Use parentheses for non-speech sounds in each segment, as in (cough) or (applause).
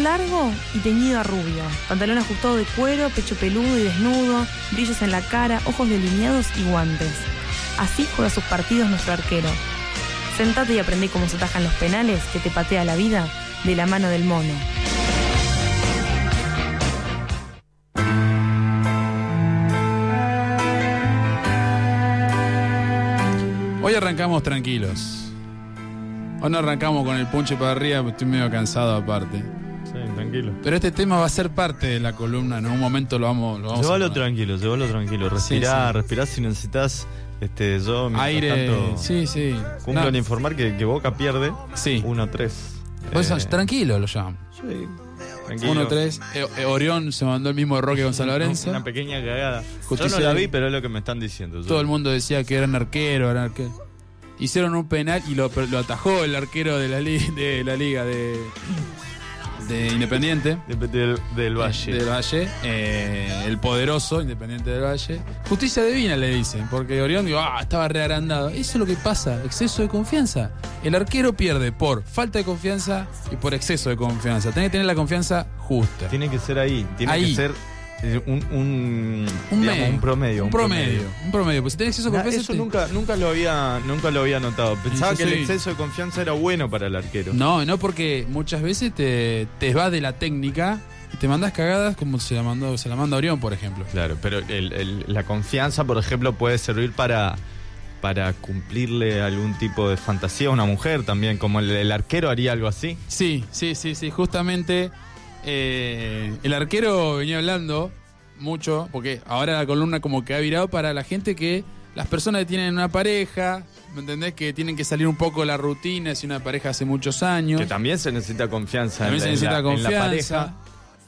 Largo y teñido a rubio, pantalón ajustado de cuero, pecho peludo y desnudo, brillos en la cara, ojos delineados y guantes. Así juega sus partidos nuestro arquero. Sentate y aprendí cómo se tajan los penales que te patea la vida de la mano del mono. Hoy arrancamos tranquilos. Hoy no arrancamos con el punche para arriba, estoy medio cansado aparte. Sí, tranquilo. Pero este tema va a ser parte de la columna, en un momento lo vamos, lo vamos Llévalo a tranquilo, llévalo tranquilo. Respirá, respirá si necesitas. Este, yo Aire, tanto, sí, sí. Cumplo No, en informar que, que Boca pierde Sí. 1-3. Pues, Eh, tranquilo lo llamo. sí, tranquilo. 1-3. Eh, eh, Orión se mandó el mismo error que Gonzalo (laughs) Lorenzo. Una pequeña cagada. Justicia Yo no la vi, pero es lo que me están diciendo. Yo- Todo el mundo decía que eran arquero, eran arquero. Hicieron un penal y lo, lo atajó el arquero de la, li- de la liga de, de Independiente. De- del, del Valle. Del Valle, eh, el poderoso Independiente del Valle. Justicia divina le dicen, porque Orión digo, ah, estaba rearandado. Eso es lo que pasa, exceso de confianza. El arquero pierde por falta de confianza y por exceso de confianza. Tiene que tener la confianza justa. Tiene que ser ahí. Tiene Ahí. que ser eh, un, un, Un, digamos, medio, un promedio. Un promedio. Un promedio. Pues si tenés exceso de confianza. eso te- nunca, nunca lo había, nunca lo había notado. Pensaba que el exceso de confianza era bueno para el arquero. No, no, porque muchas veces te, te va de la técnica y te mandas cagadas como se la mandó, se la manda Orión, por ejemplo. Claro, pero el- el- la confianza, por ejemplo, puede servir para, para cumplirle algún tipo de fantasía a una mujer también, como el, el arquero haría algo así. Sí, sí, sí, sí. Justamente eh, el arquero venía hablando mucho, porque ahora la columna como que ha virado para la gente que las personas que tienen una pareja, ¿me entendés? Que tienen que salir un poco de la rutina, si una pareja hace muchos años. Que también se necesita confianza. También en se la- necesita en la- en la confianza. pareja.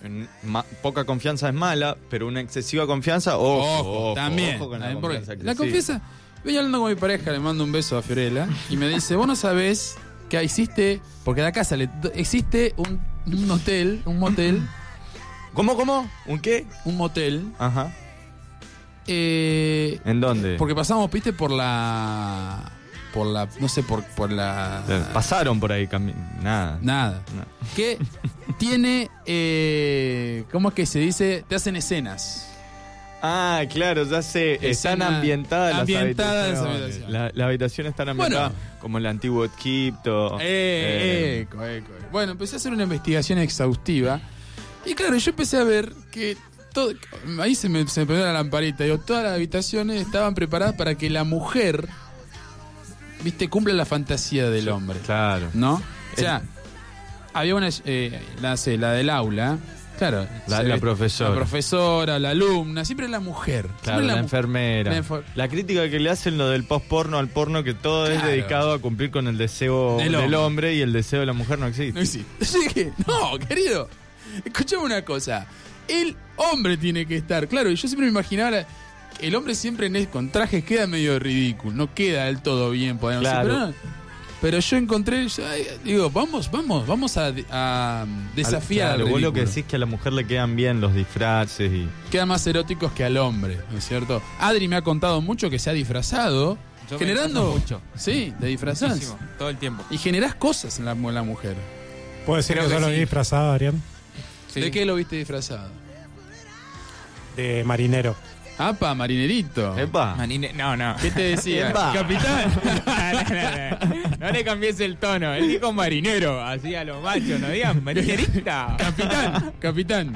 En ma- poca confianza es mala, pero una excesiva confianza, ojo, Ojo, ojo, también. ojo con la también, confianza la confianza. Venía hablando con mi pareja, le mando un beso a Fiorella y me dice, vos no sabés que existe, porque de acá sale, existe un, un hotel, un motel, (clears throat) ¿Cómo, cómo? ¿Un qué? un motel, Ajá. eh, ¿En dónde? porque pasamos, viste, por la, por la, no sé, por, por la, Pasaron por ahí, nada. nada, No. que tiene, eh, ¿cómo es que se dice? Te hacen escenas. Ah, claro, ya sé. Están ambientadas las ambientadas las habitaciones. La- Las habitaciones están Bueno. ambientadas como el antiguo Egipto. Eh, Eh, eco, eco, eco. Bueno, empecé a hacer una investigación exhaustiva. Y claro, yo empecé a ver que todo, ahí se me, se me prendió la lamparita. Digo, todas las habitaciones estaban preparadas para que la mujer, viste, cumpla la fantasía del hombre. Claro. ¿No? O sea, había una, eh, la, la del aula. Claro. La- la profesora. La profesora, la alumna, siempre la mujer. Claro, siempre la, mu- enfermera. la enfer- La crítica que le hacen lo del post-porno al porno, que todo es dedicado a cumplir con el deseo Del del, hombre. y el deseo de la mujer no existe. No existe. (laughs) Yo dije, no, querido, escuchame una cosa. El hombre tiene que estar, claro, y yo siempre me imaginaba, la- el hombre siempre en es- con trajes queda medio ridículo, no queda del todo bien, podemos decir, Claro. pero, no. Pero yo encontré, yo, ay, digo, vamos, vamos, vamos a, a desafiar Claro, vos lo que decís que a la mujer le quedan bien los disfraces y. Quedan más eróticos que al hombre, ¿no es cierto? Adri me ha contado mucho que se ha disfrazado, Yo me generando... disfrazo mucho. Sí, de disfrazás. Muchísimo, todo el tiempo. Y generás cosas en la, en la mujer. ¿Puedo decir Creo que que yo lo vi sí. disfrazado, Arián? Sí. ¿De qué lo viste disfrazado? De marinero. Apa, marinerito. ¡Epa! No, no. ¿Qué te decía? Epa. Capitán. (laughs) no, no, no. No le cambies el tono. Él dijo marinero, así a los machos, no digan marinerita. (laughs) Capitán, capitán.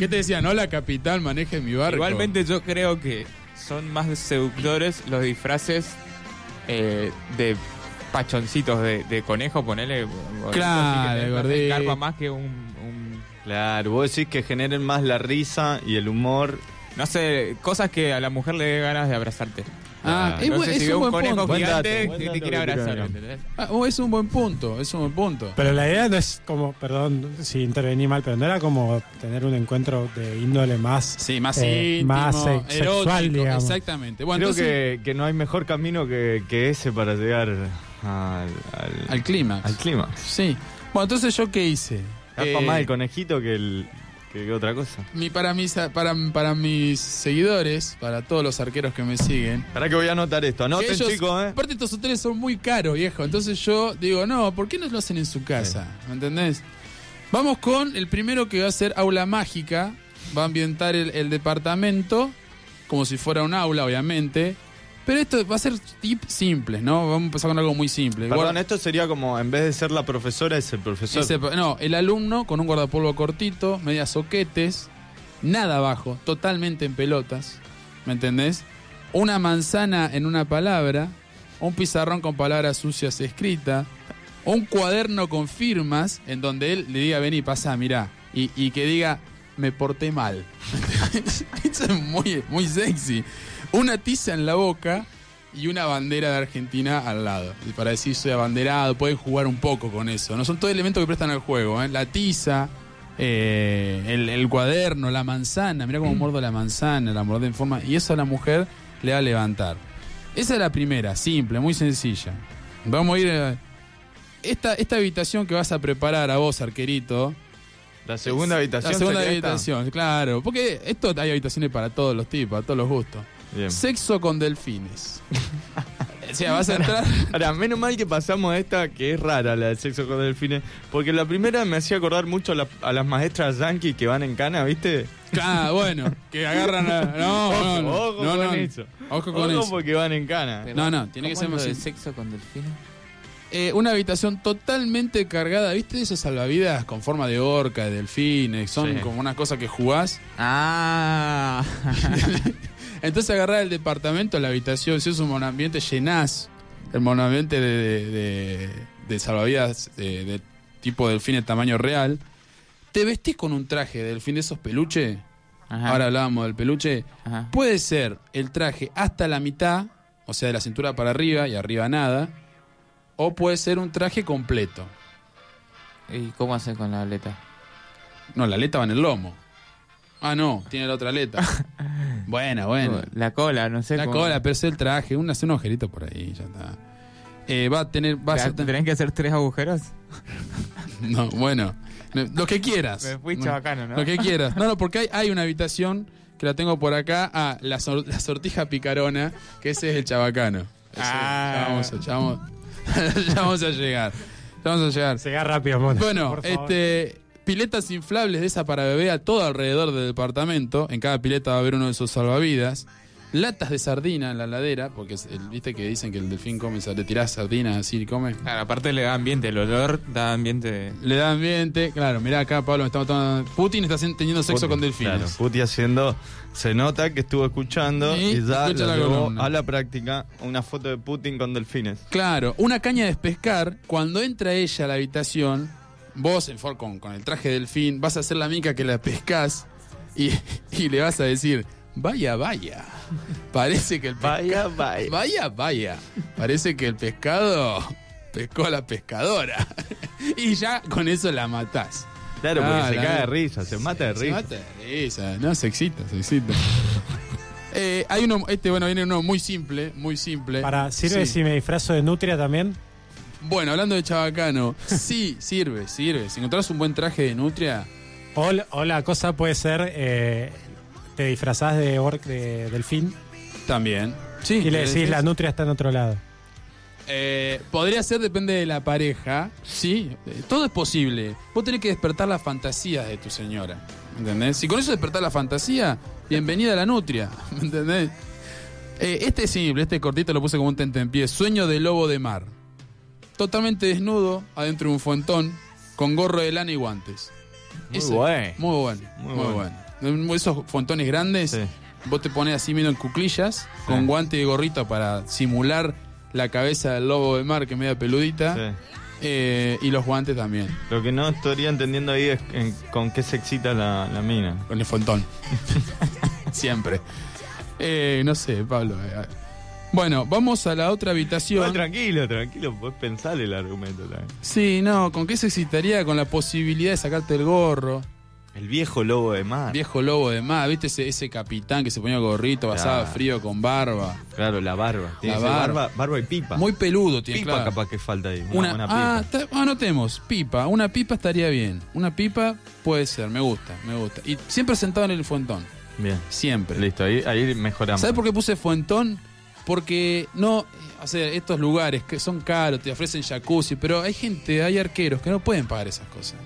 ¿Qué te decían? Hola, capitán, maneje mi barco. Igualmente yo creo que son más seductores los disfraces eh, de pachoncitos de, de conejo, ponele. Claro, que gordito. te encarpa más que un, un- Claro, vos decís que generen más la risa y el humor No sé, cosas que a la mujer le dé ganas de abrazarte. Ah, es no bu- sé es si un un buen conejo punto. Buen gigante dato, que te quiere abrazar. Ah, oh, es un buen punto, es un buen punto. Pero la idea no es como, perdón si intervení mal, pero no era como tener un encuentro de índole más. Sí, más eh, íntimo, más se- erótico, sexual, digamos. exactamente. Bueno, Creo entonces, que, que no hay mejor camino que, que ese para llegar al, al, al clímax. al clima. Sí. Bueno, entonces yo qué hice? Tapa Eh, más el conejito que, el, que, que otra cosa. mi, para, mis, para, para mis seguidores, para todos los arqueros que me siguen, Para que voy a anotar esto. Anoten, ellos- chicos, ¿eh? Aparte estos hoteles son muy caros, viejo. Entonces yo digo, no, ¿por qué no lo hacen en su casa? ¿Me entendés? Vamos con el primero que va a ser aula mágica. Va a ambientar el, el departamento como si fuera un aula, obviamente. Pero esto va a ser tip simples, ¿no? Vamos a empezar con algo muy simple. Perdón, Guarda- esto sería como, en vez de ser la profesora, es el profesor. ese- no, el alumno con un guardapolvo cortito, medias soquetes, nada abajo, totalmente en pelotas. ¿Me entendés? Una manzana en una palabra, un pizarrón con palabras sucias escritas, un cuaderno con firmas en donde él le diga, vení, pasa, mirá, y, y que diga, me porté mal. (laughs) Eso es muy, muy sexy. Una tiza en la boca y una bandera de Argentina al lado. Y para decir soy abanderado, pueden jugar un poco con eso. No son todos elementos que prestan al juego. ¿eh? La tiza, eh, el, el cuaderno, la manzana. Mira cómo mordo la manzana, la mordé en forma. Y eso a la mujer le va a levantar. Esa es la primera, simple, muy sencilla. Vamos a ir. a- esta, esta habitación que vas a preparar a vos, arquerito. La segunda habitación. La segunda esta. habitación, claro. Porque esto hay habitaciones para todos los tipos, para todos los gustos. Bien. Sexo con delfines. (laughs) o sea, vas a entrar. Ahora, menos mal que pasamos a esta que es rara, la del sexo con delfines. Porque la primera me hacía acordar mucho a, la- a las maestras yankee que van en cana, ¿viste? Ah, bueno, que agarran a. (laughs) No, Ojo, no, no. ojo no, con no. eso. Ojo con Ojo eso. porque van en cana. No, no, tiene que ¿Cómo ser más de simple. sexo con delfines? Eh, una habitación totalmente cargada, ¿viste? Esos salvavidas con forma de orca, de delfines, son Sí. como una cosa que jugás. Ah. (laughs) Entonces agarrás el departamento, la habitación, si es un monoambiente, llenás el monoambiente de, de, de- de salvavidas de, de tipo delfín de tamaño real. Te vestís con un traje de delfín de esos peluche. Ajá. Ahora hablábamos del peluche. Ajá. Puede ser el traje hasta la mitad, o sea, de la cintura para arriba y arriba nada. O puede ser un traje completo. ¿Y cómo haces con la aleta? No, la aleta va en el lomo. Ah, no, tiene la otra aleta. (laughs) buena, buena. La cola, no sé. La cómo- cola, pero es el traje, un, hace un agujerito por ahí, ya está. Eh, va a tener, va a ¿Te- ser- ¿Tenés que hacer tres agujeros? (laughs) no, bueno, no, lo que quieras. Me fui No, chabacano, ¿no? Lo que quieras. No, no, porque hay, hay una habitación que la tengo por acá, ah, la, sor- la sortija picarona, que ese es el chabacano. Ese- Ah. Ya vamos, a- ya vamos, (laughs) ya vamos a llegar. Ya vamos a llegar. Se rápido, Mona. Bueno, por favor. este piletas inflables de esa para bebé a todo alrededor del departamento. En cada pileta va a haber uno de esos salvavidas. Latas de sardina en la ladera, porque es el- viste que dicen que el delfín come, le tirás sardinas así y come. Claro, aparte le da ambiente, el olor da ambiente. Le da ambiente. Claro, mirá acá, Pablo, me estamos tomando. Putin está teniendo sexo con delfines. Claro, Puti haciendo. Se nota que estuvo escuchando Sí, y ya escucha la llevó columna. a la práctica una foto de Putin con delfines. Claro, una caña de pescar, cuando entra ella a la habitación, vos en for- con, con el traje del delfín, vas a hacer la mica que la pescás y, y le vas a decir, vaya, vaya. Parece que el pescado... Vaya, vaya. Vaya, vaya. Parece que el pescado pescó a la pescadora. (laughs) y ya con eso la matás. Claro, porque Ah, se cae de risa, se mata de Se risa. mata de risa. No, se excita, se excita. Eh, hay uno, este, bueno, viene uno muy simple, muy simple. Para, ¿Sirve Sí. si me disfrazo de nutria también? Bueno, hablando de chabacano, sí, sirve, sirve. Si encontrás un buen traje de nutria, O, la cosa puede ser, eh, te disfrazás de, orc, de delfín también. Sí, y le decís decís- la nutria está en otro lado. Eh, podría ser, depende de la pareja. Sí, eh, todo es posible. Vos tenés que despertar las fantasías de tu señora. ¿Entendés? Si con eso despertar la fantasía, bienvenida a la nutria. ¿Me (laughs) entendés? Eh, este es simple, este cortito lo puse como un tentempié. Sueño de lobo de mar. Totalmente desnudo, adentro de un fuentón, con gorro de lana y guantes. Muy Ese- bueno. Muy bueno. Muy Muy, bueno. bueno. Esos fuentones grandes, Sí. vos te pones así medio en cuclillas, con guante y gorrito para simular la cabeza del lobo de mar que es media peludita. Sí. eh, y los guantes también, Lo que no estaría entendiendo ahí es en- con qué se excita la, la mina. con el fontón. (laughs) Siempre. Eh, no sé, Pablo. eh, Bueno, vamos a la otra habitación. Tranquilo, tranquilo, podés pensar el argumento también. Sí, no, ¿con qué se excitaría? Con la posibilidad de sacarte el gorro. El viejo lobo de mar. Viejo lobo de más, ¿viste ese, ese capitán que se ponía gorrito, Claro. frío con barba? Claro, la barba. Tiene La barba. barba. barba y pipa. Muy peludo tiene, pipa claro. capaz que falta ahí. Una, Una, buena pipa. ah, está- anotemos, pipa. Una pipa estaría bien. Una pipa puede ser, me gusta, me gusta. Y siempre sentado en el fuentón. Bien. Siempre. Listo, ahí, ahí mejoramos. ¿Sabes por qué puse fuentón? Porque no, o sea, estos lugares que son caros, te ofrecen jacuzzi, pero hay gente, hay arqueros que no pueden pagar esas cosas.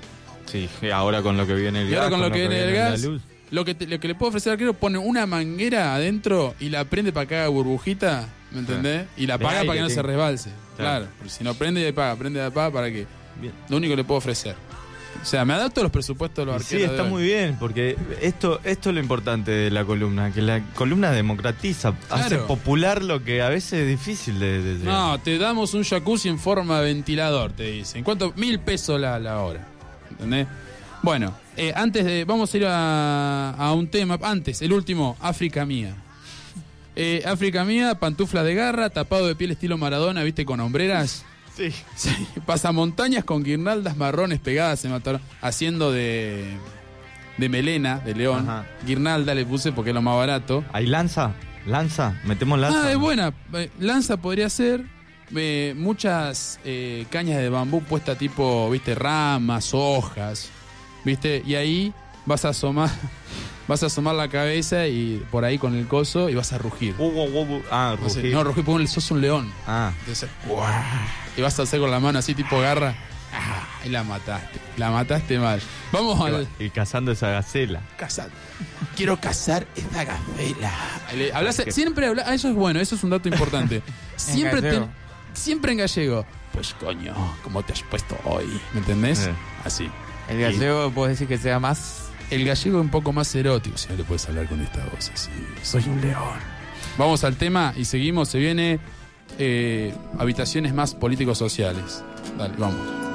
Sí, ahora con lo que viene el Y gas. ahora con lo que viene el la gas, luz. lo que, te- lo que le puedo ofrecer al arquero, pone una manguera adentro y la prende para que haga burbujita, ¿me entendés? Y la paga para que no se resbalse. Claro, Claro. porque si no prende y apaga, prende y apaga para que. Bien. Lo único que le puedo ofrecer. O sea, me adapto a los presupuestos de los Sí, arqueros. de está muy bien, porque esto, esto es lo importante de la columna, que la columna democratiza, hace popular lo que a veces es difícil de. No, te damos un jacuzzi en forma de ventilador, te dicen. ¿Cuánto? Mil pesos la, la hora. ¿Entendés? Bueno, eh, antes de. Vamos a ir a, a un tema. Antes, el último, África Mía. Eh, África Mía, pantufla de garra, tapado de piel estilo Maradona, viste, con hombreras. Sí. Sí, pasamontañas con guirnaldas marrones pegadas, se mataron, haciendo de. de melena, de león. Ajá. Guirnalda le puse porque es lo más barato. ¿Hay lanza? ¿Lanza? ¿Metemos lanza? Ah, es buena. Eh, Lanza podría ser. eh, muchas eh, cañas de bambú puestas tipo, viste, ramas, hojas, viste, y ahí vas a asomar, vas a asomar la cabeza y por ahí con el coso y vas a rugir. Uh, uh, uh, uh. Ah, rugir. no, rugir, porque sos un león. Ah, y vas a hacer con la mano así tipo garra. Ah, y la mataste. La mataste mal. Vamos al y cazando esa gacela. cazar. Quiero cazar esta gacela. Le- hablas- siempre habla, ah, eso es bueno, eso es un dato importante. (laughs) siempre, gallego. ten- siempre en gallego. Pues coño, ¿cómo te has puesto hoy? ¿Me entendés? Eh. Así. El gallego puedo decir que sea más. El gallego es un poco más erótico. Si no le puedes hablar con esta voz así. Soy un león. Vamos al tema y seguimos. Se viene eh, habitaciones más políticos sociales. Dale, vamos.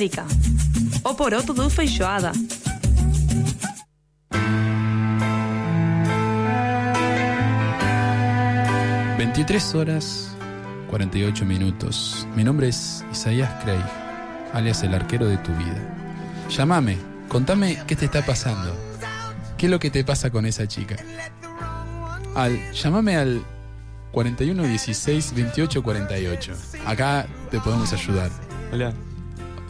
Latinoamérica. O poroto do feijoada. ...23 horas 48 minutos. Mi nombre es Isaías Craig, alias el arquero de tu vida. Llámame, contame qué te está pasando. ¿Qué es lo que te pasa con esa chica? Al, llámame al 41 16 28 48. Acá te podemos ayudar. Hola.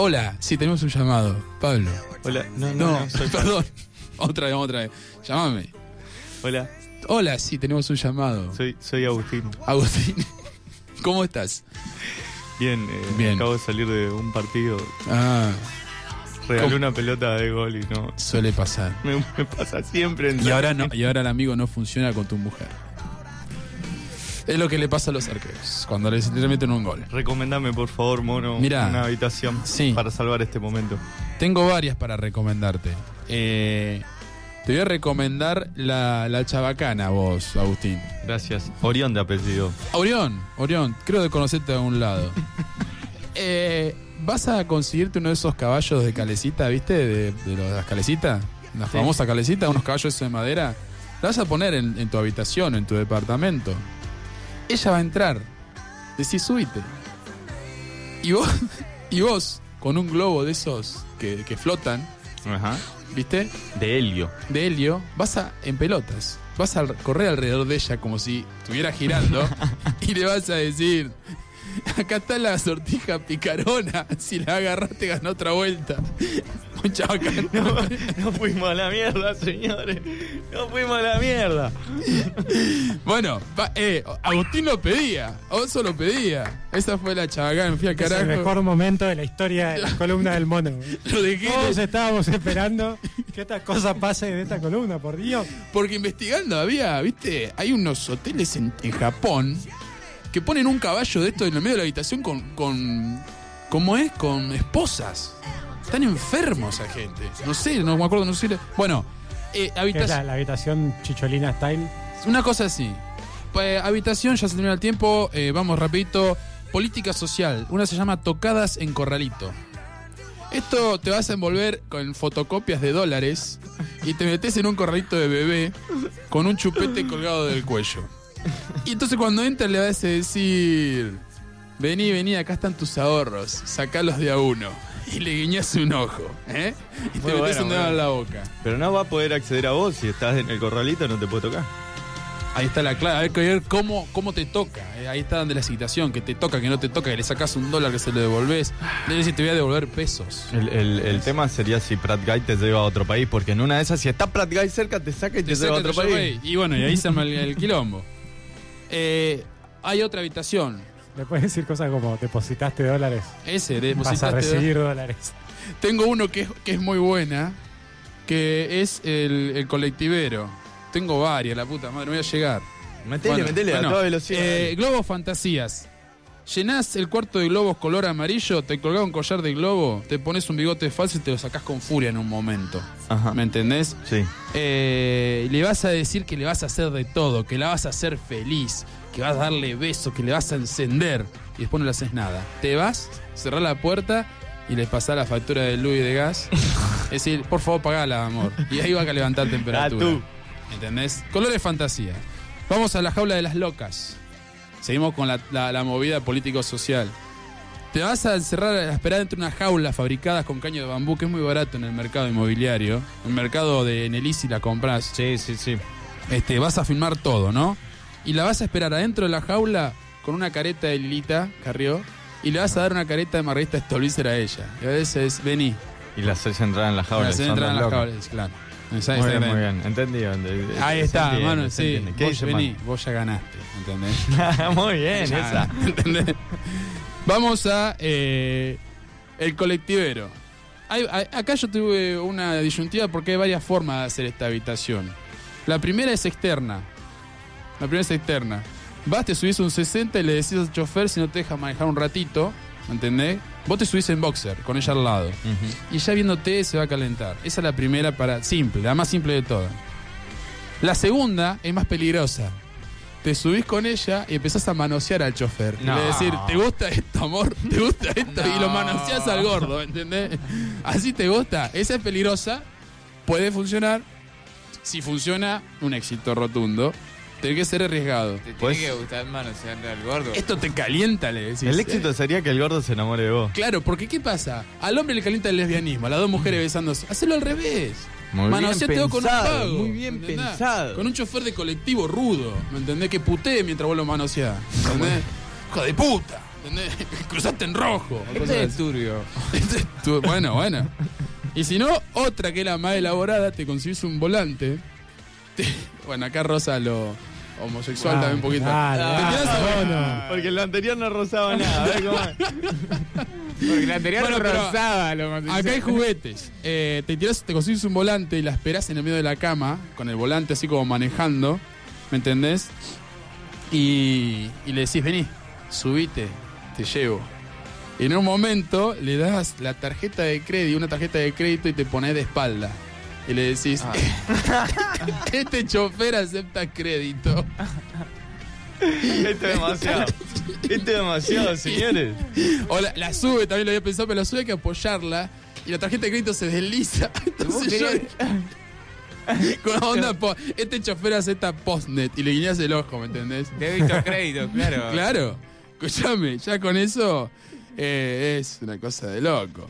Hola, sí, tenemos un llamado. Pablo. Hola. No, no, No, no, soy (laughs) perdón. Otra vez, otra vez. Llámame. Hola. Hola, sí, tenemos un llamado. Soy, soy Agustín. Agustín, (laughs) ¿cómo estás? Bien, eh, Bien. acabo de salir de un partido. Ah, Regalé ¿Cómo? una pelota de gol y no. suele pasar. (laughs) Me, me pasa siempre. en Y ahora no, y ahora el amigo no funciona con tu mujer. Es lo que le pasa a los arqueros cuando les le meten un gol. Recomendame, por favor, mono, Mirá. una habitación Sí. para salvar este momento. Tengo varias para recomendarte. Eh, te voy a recomendar la, la chabacana, vos, Agustín. Gracias. Orión de apellido. Orión, Orión, creo de conocerte de algún lado. (laughs) Eh, ¿Vas a conseguirte uno de esos caballos de calecita, viste? De, de las calecitas. La Sí. famosa calecita, unos caballos de madera. La vas a poner en, en tu habitación, en tu departamento. Ella va a entrar. Decís, subite. Y vos, (laughs) y vos, con un globo de esos que, que flotan, Ajá. ¿viste? De helio. de helio, vas a en pelotas. Vas a correr alrededor de ella como si estuviera girando (laughs) y le vas a decir, (laughs) acá está la sortija picarona, si la agarraste ganó otra vuelta. Mucha bacana. (laughs) No, no fuimos a la mierda, señores. No fuimos a la mierda. (laughs) Bueno, va- eh, Agustín lo pedía, Oso lo pedía. Esa fue la chabacana, me fui a Es el carajo. mejor momento de la historia de la columna del mono. Lo dejé Todos estábamos esperando que esta cosa pase de esta columna, por Dios. Porque investigando había, viste, hay unos hoteles en, en Japón que ponen un caballo de esto en el medio de la habitación con, con ¿cómo es? Con esposas. Están enfermos esa gente. No sé, no me acuerdo, no sé. Bueno, eh, habitación, la habitación chicholina style. una cosa así. Pues, habitación, ya se termina el tiempo, eh, vamos rapidito. Política social, una se llama Tocadas en Corralito. Esto te vas a envolver con fotocopias de dólares y te metes en un corralito de bebé con un chupete colgado del cuello. (laughs) Y entonces cuando entras le vas a decir, vení, vení, acá están tus ahorros, sacalos de a uno. Y le guiñas un ojo, ¿eh? Y te metes bueno, un dedo en la boca. Pero no va a poder acceder a vos si estás en el corralito, no te puede tocar. Ahí está la clave, hay que ver cómo, cómo te toca. eh, Ahí está donde la citación, que te toca, que no te toca, que le sacas un dólar, que se lo devolvés. Le decís, te voy a devolver pesos. El, el- el tema sería si Pratt Guy te lleva a otro país, porque en una de esas, si está Pratt Guy cerca, te saca y te, Te lleva a otro país. Y bueno, y ahí se arma el, el quilombo. Eh, hay otra habitación. Le puedes decir cosas como depositaste dólares. Ese, Vas a depositaste- recibir dólares. Tengo uno que es, que es muy buena, que es el, el colectivero. Tengo varias, la puta madre, voy a llegar. Metele, Bueno, metele bueno, a toda velocidad. eh, globos fantasías. Llenás el cuarto de globos color amarillo, te colgás un collar de globo, te pones un bigote falso y te lo sacás con furia en un momento. Ajá. ¿Me entendés? Sí. Eh, le vas a decir que le vas a hacer de todo, que la vas a hacer feliz, que vas a darle besos, que le vas a encender y después no le haces nada. Te vas, cerrás la puerta y le pasás la factura de luz y de gas. (laughs) es decir, por favor, pagala, amor. Y ahí va a levantar (laughs) temperatura. Ah, tú. ¿Entendés? Colores fantasía. Vamos a la jaula de las locas. Seguimos con la, la- la movida político-social. Te vas a encerrar, a esperar dentro de una jaula fabricadas con caño de bambú, que es muy barato en el mercado inmobiliario. En el mercado de Nelisi la compras. Sí, sí, sí. Este, vas a filmar todo, ¿no? Y la vas a esperar adentro de la jaula con una careta de Lilita Carrió y le vas a dar una careta de Margarita Stolbizer a ella. Y a veces, vení. Y las haces entrar en la jaula. Las son entran en las jaulas, claro. Muy bien, muy bien. Entendido. ente- Ahí está, entiende, mano, sí. entiende. ¿Qué Vos dice, vení, man? vos ya ganaste, ¿entendés? (laughs) muy bien, Ya, esa. ¿entendés? Vamos a eh, el colectivero. Hay- hay- acá yo tuve una disyuntiva porque hay varias formas de hacer esta habitación. La primera es externa. La primera es externa. Vas, te subís un 60 y le decís al chofer si no te deja manejar un ratito, ¿entendés? Vos te subís en boxer, con ella al lado. Y ya viéndote se va a calentar. Esa es la primera para simple, la más simple de todas. La segunda es más peligrosa. te subís con ella y empezás a manosear al chofer. Y No. le decir, ¿te gusta esto, amor? ¿Te gusta (laughs) esto? Y lo manoseás al gordo, ¿entendés? Así te gusta. Esa es peligrosa, puede funcionar. Si funciona, un éxito rotundo. Tiene que ser arriesgado. Te tiene Pues- que gustar manosearle al gordo. Esto te calienta, le decís. El ¿eh? éxito sería que el gordo se enamore de vos. Claro, porque ¿qué pasa? Al hombre le calienta el lesbianismo, a las dos mujeres besándose. Hacelo al revés. Muy bien Manoseateo con un pensado, pago. muy bien ¿entendés? pensado. Con un chofer de colectivo rudo, ¿me entendés? Que putee mientras vos lo manoseás. ¿Entendés? Hijo de puta. ¿Entendés? (laughs) Cruzaste en rojo. Este cosas es así. turbio. (laughs) Este es tu- bueno, bueno. Y si no, otra que es la más elaborada, te consigues un volante. (laughs) Te- bueno, acá rosa lo homosexual Ah, también un poquito. dale, Te tirás a- no, no. Porque lo anterior no rozaba nada. ¿ves cómo es? Porque la anterior Bueno, pero rosada lo Acá hay juguetes. Eh, te tirás, te consigues un volante y la esperás en el medio de la cama, con el volante así como manejando, ¿me entendés? Y, y le decís, vení, subite, te llevo. Y en un momento le das la tarjeta de crédito, una tarjeta de crédito y te pones de espalda. Y le decís, (laughs) este chofer acepta crédito. Esto es demasiado. Esto es demasiado, señores. O la, la sube, también lo había pensado, pero la sube hay que apoyarla y la tarjeta de crédito se desliza. (laughs) Entonces yo con onda po- este chofer acepta postnet y le guiñas el ojo, ¿me entendés? Débito crédito, claro. (laughs) Claro, escúchame, ya con eso eh, es una cosa de loco.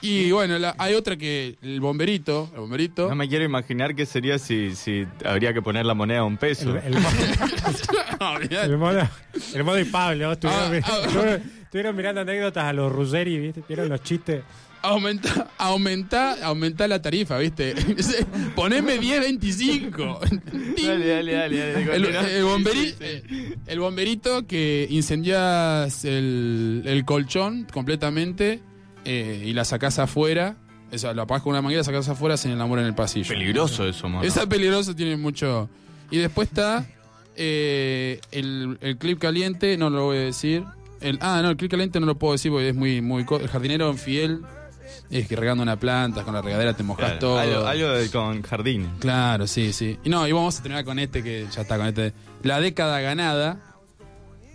Y bueno, la- hay otra que el bomberito, el bomberito. No me quiero imaginar qué sería si, si habría que poner la moneda a un peso. El, el, (laughs) No, el modo, el modo y Pablo, estuvieron, Ah, mir- ah. estuvieron- estuvieron mirando anécdotas a los Ruggeri, ¿viste? ¿Vieron los chistes? Aumenta, aumenta, aumenta la tarifa, ¿viste? (laughs) Poneme 10, 25. Dale, dale, dale. dale, El, el bomberi- el bomberito que incendias el, el colchón completamente eh, y la sacás afuera. Esa, la apagás con una manguera, sacás afuera, se enamora en el pasillo. Peligroso eso, mano. Esa peligroso tiene mucho. Y después está eh, el, el clip caliente, no lo voy a decir. El, ah, no, el clip caliente no lo puedo decir porque es muy. muy el jardinero infiel es que regando una planta, con la regadera te mojas Claro, todo. algo, algo de- con jardines. Claro, sí, sí. Y no, y vamos a terminar con este que ya está con este. La década ganada,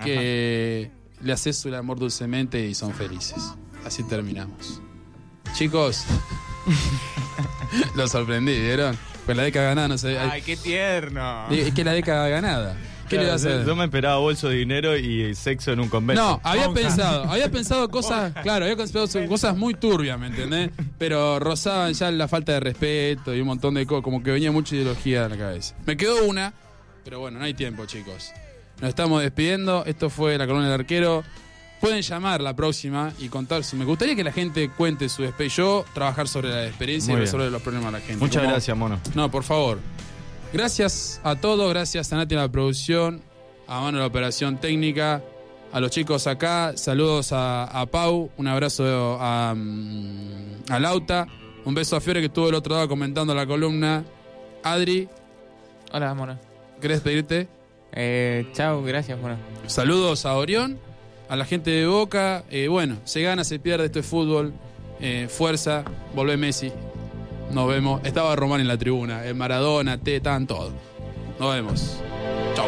que le haces el amor dulcemente y son felices. Así terminamos. Chicos, (laughs) lo sorprendí, ¿vieron? Pues la década ganada no sé. Ay, qué tierno. Es que la década ganada. ¿Qué le Claro, vas a hacer? Yo me esperaba bolso de dinero y sexo en un convento. No, había pensado, había pensado (laughs) cosas, claro, había pensado cosas muy turbias, ¿me entendés? Pero rozaban ya la falta de respeto y un montón de cosas, como que venía mucha ideología a la cabeza. Me quedó una, pero bueno, no hay tiempo, chicos. Nos estamos despidiendo, esto fue La Columna del Arquero. Pueden llamar la próxima y contar su... Me gustaría que la gente cuente su experiencia. Yo trabajar sobre la experiencia Muy y bien. resolver los problemas de la gente. Muchas Como- gracias, mono. no, por favor. Gracias a todos, gracias a Nati en la producción, a Mano en la operación técnica, a los chicos acá, saludos a, a Pau, un abrazo a, mm, a Lauta, un beso a Fiore que estuvo del otro lado comentando la columna. Adri, Hola, mona. ¿querés pedirte? Eh, chao, gracias, mona. Saludos a Orión, a la gente de Boca. Eh, bueno, se gana, se pierde, esto es fútbol. Eh, fuerza, volvé Messi. Nos vemos. Estaba Román en la tribuna. eh, Maradona, T, estaban todos. Nos vemos. Chau.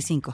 906985.